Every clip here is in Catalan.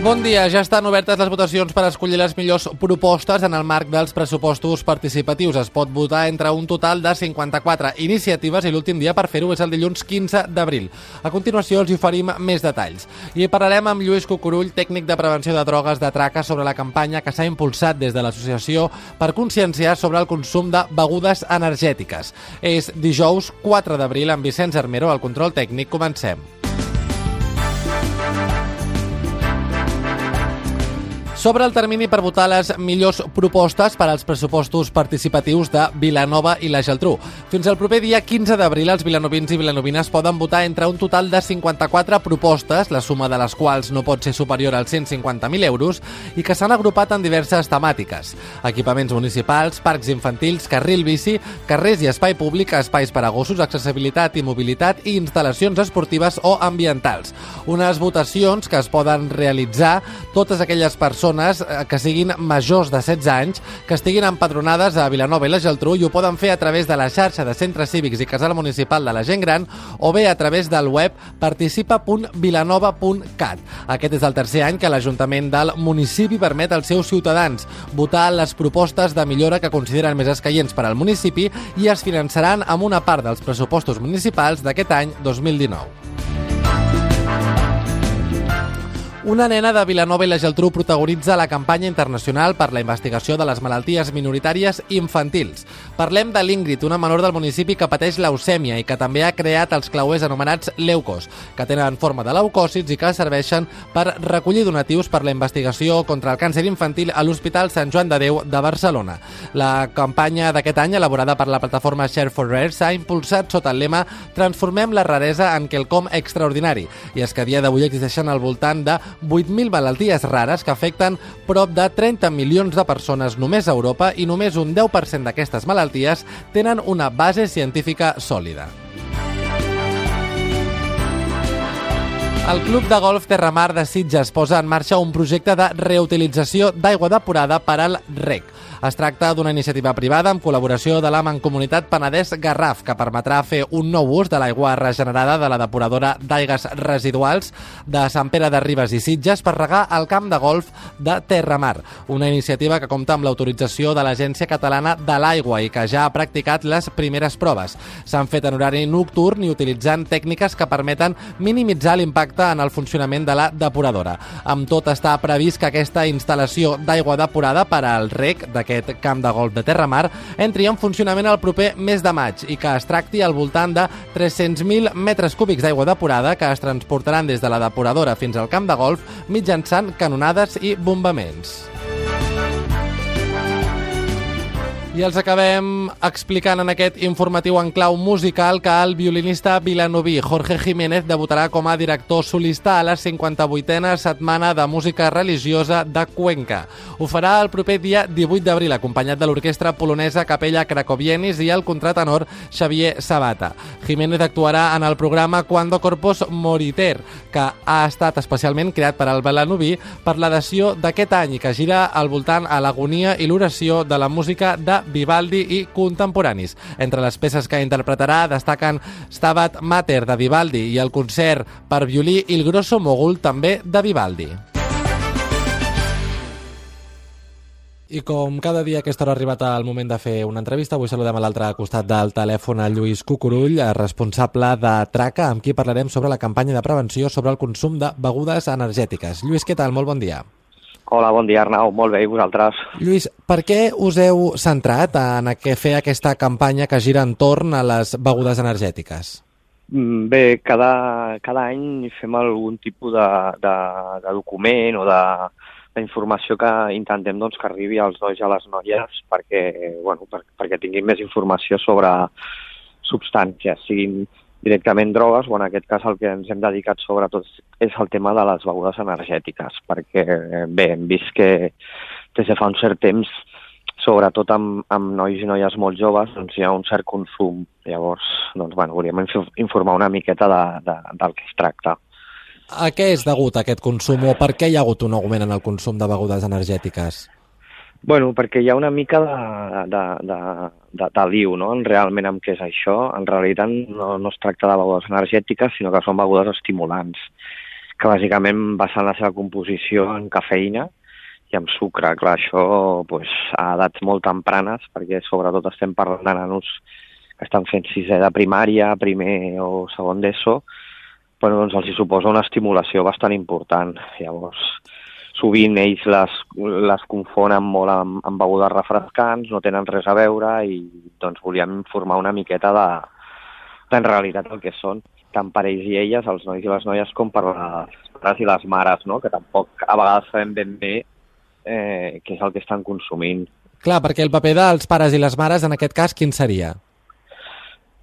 Bon dia, ja estan obertes les votacions per escollir les millors propostes en el marc dels pressupostos participatius. Es pot votar entre un total de 54 iniciatives i l'últim dia per fer-ho és el dilluns 15 d'abril. A continuació els oferim més detalls. I parlarem amb Lluís Cucurull, tècnic de prevenció de drogues de traca, sobre la campanya que s'ha impulsat des de l'associació per conscienciar sobre el consum de begudes energètiques. És dijous 4 d'abril amb Vicenç Armero, al control tècnic. Comencem. Sobre el termini per votar les millors propostes per als pressupostos participatius de Vilanova i la Geltrú. Fins al proper dia 15 d'abril, els vilanovins i vilanovines poden votar entre un total de 54 propostes, la suma de les quals no pot ser superior als 150.000 euros, i que s'han agrupat en diverses temàtiques. Equipaments municipals, parcs infantils, carril bici, carrers i espai públic, espais per a gossos, accessibilitat i mobilitat i instal·lacions esportives o ambientals. Unes votacions que es poden realitzar totes aquelles persones persones eh, que siguin majors de 16 anys, que estiguin empadronades a Vilanova i la Geltrú i ho poden fer a través de la xarxa de centres cívics i casal municipal de la gent gran o bé a través del web participa.vilanova.cat. Aquest és el tercer any que l'Ajuntament del municipi permet als seus ciutadans votar les propostes de millora que consideren més escaients per al municipi i es finançaran amb una part dels pressupostos municipals d'aquest any 2019. Una nena de Vilanova i la Geltrú protagonitza la campanya internacional per la investigació de les malalties minoritàries infantils. Parlem de l'Ingrid, una menor del municipi que pateix leucèmia i que també ha creat els clauers anomenats leucos, que tenen forma de leucòcits i que serveixen per recollir donatius per la investigació contra el càncer infantil a l'Hospital Sant Joan de Déu de Barcelona. La campanya d'aquest any, elaborada per la plataforma Share for Rare, s'ha impulsat sota el lema Transformem la raresa en quelcom extraordinari. I és que a dia d'avui existeixen al voltant de 8.000 malalties rares que afecten prop de 30 milions de persones només a Europa i només un 10% d'aquestes malalties tenen una base científica sòlida. El Club de Golf Terramar de Sitges posa en marxa un projecte de reutilització d'aigua depurada per al REC. Es tracta d'una iniciativa privada amb col·laboració de la Mancomunitat Penedès Garraf, que permetrà fer un nou ús de l'aigua regenerada de la depuradora d'aigues residuals de Sant Pere de Ribes i Sitges per regar el camp de golf de Terramar, una iniciativa que compta amb l'autorització de l'Agència Catalana de l'Aigua i que ja ha practicat les primeres proves. S'han fet en horari nocturn i utilitzant tècniques que permeten minimitzar l'impacte en el funcionament de la depuradora. Amb tot està previst que aquesta instal·lació d'aigua depurada per al rec d'aquest aquest camp de golf de Terramar entri en funcionament el proper mes de maig i que es tracti al voltant de 300.000 metres cúbics d'aigua depurada que es transportaran des de la depuradora fins al camp de golf mitjançant canonades i bombaments. I els acabem explicant en aquest informatiu en clau musical que el violinista vilanoví Jorge Jiménez debutarà com a director solista a la 58a Setmana de Música Religiosa de Cuenca. Ho farà el proper dia 18 d'abril, acompanyat de l'orquestra polonesa Capella Cracovienis i el contratenor Xavier Sabata. Jiménez actuarà en el programa Cuando Corpus Moriter, que ha estat especialment creat per al vilanoví per l'adació d'aquest any que gira al voltant a l'agonia i l'oració de la música de Vivaldi i contemporanis. Entre les peces que interpretarà destaquen Stabat Mater de Vivaldi i el concert per violí Il Grosso Mogul també de Vivaldi. I com cada dia a aquesta hora ha arribat el moment de fer una entrevista, avui saludem a l'altre costat del telèfon a Lluís Cucurull, responsable de Traca, amb qui parlarem sobre la campanya de prevenció sobre el consum de begudes energètiques. Lluís, què tal? Molt bon dia. Hola, bon dia Arnau, molt bé, i vosaltres? Lluís, per què us heu centrat en fer aquesta campanya que gira entorn a les begudes energètiques? Bé, cada, cada any fem algun tipus de, de, de document o de, d'informació que intentem doncs, que arribi als nois i a les noies perquè, bueno, per, perquè tinguin més informació sobre substàncies, siguin directament drogues, o en aquest cas el que ens hem dedicat sobretot és el tema de les begudes energètiques, perquè bé, hem vist que des de fa un cert temps sobretot amb, amb nois i noies molt joves, doncs hi ha un cert consum. Llavors, doncs, bueno, volíem informar una miqueta de, de, del que es tracta. A què és degut aquest consum o per què hi ha hagut un augment en el consum de begudes energètiques? Bueno, perquè hi ha una mica de, de, de, de, de liu, no?, en realment amb què és això. En realitat no, no es tracta de begudes energètiques, sinó que són begudes estimulants, que bàsicament basen la seva composició en cafeïna i amb sucre. Clar, això pues, a edats molt tempranes, perquè sobretot estem parlant de nanos que estan fent sisè de primària, primer o segon d'ESO, bueno, doncs els hi suposa una estimulació bastant important. Llavors, sovint ells les, les confonen molt amb, amb begudes refrescants, no tenen res a veure i doncs volíem informar una miqueta de, de en realitat el que són, tant per ells i elles, els nois i les noies, com per les pares i les mares, no? que tampoc a vegades sabem ben bé eh, què és el que estan consumint. Clar, perquè el paper dels pares i les mares en aquest cas quin seria?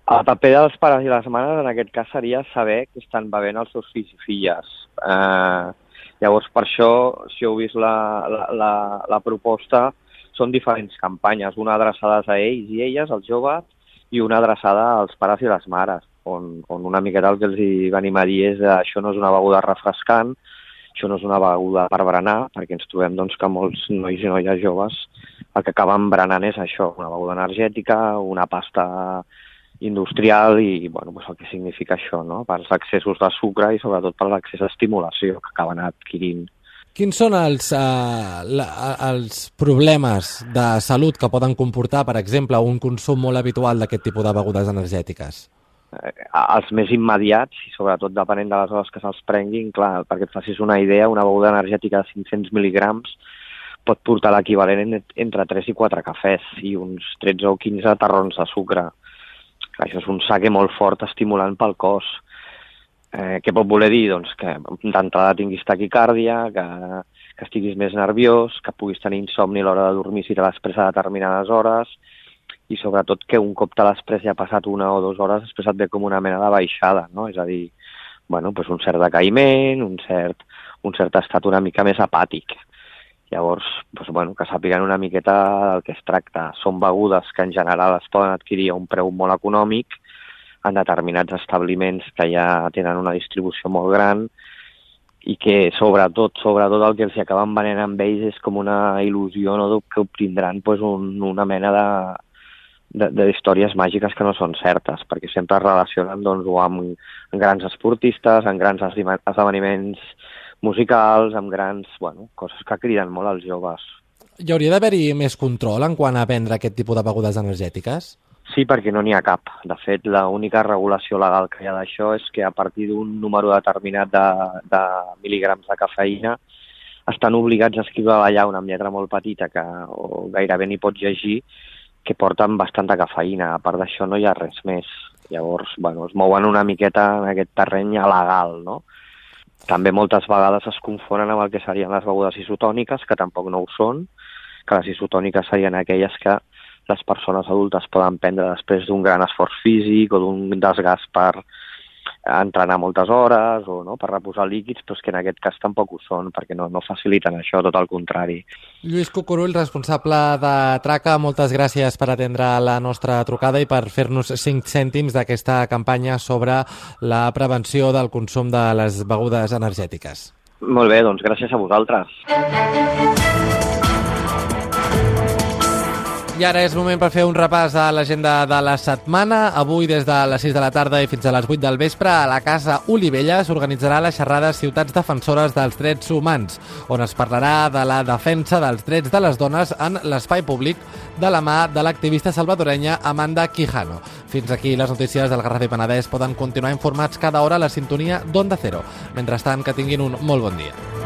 El paper dels pares i les mares en aquest cas seria saber que estan bevent els seus fills i filles. Eh, llavors, per això, si heu vist la, la, la, la proposta, són diferents campanyes, una adreçades a ells i elles, els joves, i una adreçada als pares i les mares, on, on una miqueta el que els venim a dir és que això no és una beguda refrescant, això no és una beguda per berenar, perquè ens trobem doncs, que molts nois i noies joves el que acaben berenant és això, una beguda energètica, una pasta industrial i bueno, pues el que significa això, no? pels excessos de sucre i sobretot per l'accés d'estimulació que acaben adquirint. Quins són els, uh, la, els problemes de salut que poden comportar, per exemple, un consum molt habitual d'aquest tipus de begudes energètiques? Eh, els més immediats, i sobretot depenent de les hores que se'ls prenguin, clar, perquè et facis una idea, una beguda energètica de 500 mil·ligrams pot portar l'equivalent entre 3 i 4 cafès i uns 13 o 15 tarrons de sucre. Això és un saque molt fort estimulant pel cos. Eh, què pot voler dir? Doncs que d'entrada tinguis taquicàrdia, que, que estiguis més nerviós, que puguis tenir insomni a l'hora de dormir si te l'has pres a determinades hores, i sobretot que un cop te l'has pres ja ha passat una o dues hores, després et ve com una mena de baixada, no? És a dir, bueno, pues un cert decaïment, un cert, un cert estat una mica més apàtic. Llavors, doncs, bueno, que sàpiguen una miqueta del que es tracta. Són begudes que en general es poden adquirir a un preu molt econòmic en determinats establiments que ja tenen una distribució molt gran i que sobretot, sobretot el que els acaben venent amb ells és com una il·lusió no, que obtindran pues, un, una mena de, d'històries màgiques que no són certes, perquè sempre es relacionen doncs, amb grans esportistes, amb grans esdeveniments musicals, amb grans, bueno, coses que criden molt als joves. Hi hauria d'haver-hi més control en quant a vendre aquest tipus de begudes energètiques? Sí, perquè no n'hi ha cap. De fet, l'única regulació legal que hi ha d'això és que a partir d'un número determinat de, de mil·ligrams de cafeïna estan obligats a escriure allà una lletra molt petita que o gairebé ni pots llegir que porten bastanta cafeïna. A part d'això no hi ha res més. Llavors, bueno, es mouen una miqueta en aquest terreny legal, no? També moltes vegades es confonen amb el que serien les begudes isotòniques, que tampoc no ho són, que les isotòniques serien aquelles que les persones adultes poden prendre després d'un gran esforç físic o d'un desgast per entrenar moltes hores o no, per reposar líquids, però és que en aquest cas tampoc ho són, perquè no, no faciliten això, tot el contrari. Lluís Cucurull, responsable de Traca, moltes gràcies per atendre la nostra trucada i per fer-nos 5 cèntims d'aquesta campanya sobre la prevenció del consum de les begudes energètiques. Molt bé, doncs gràcies a vosaltres. I ara és moment per fer un repàs a l'agenda de la setmana. Avui, des de les 6 de la tarda i fins a les 8 del vespre, a la Casa Olivella s'organitzarà la xerrada Ciutats Defensores dels Drets Humans, on es parlarà de la defensa dels drets de les dones en l'espai públic de la mà de l'activista salvadorenya Amanda Quijano. Fins aquí les notícies del Garraf i Penedès poden continuar informats cada hora a la sintonia d'Onda Cero. Mentrestant, que tinguin un molt bon dia.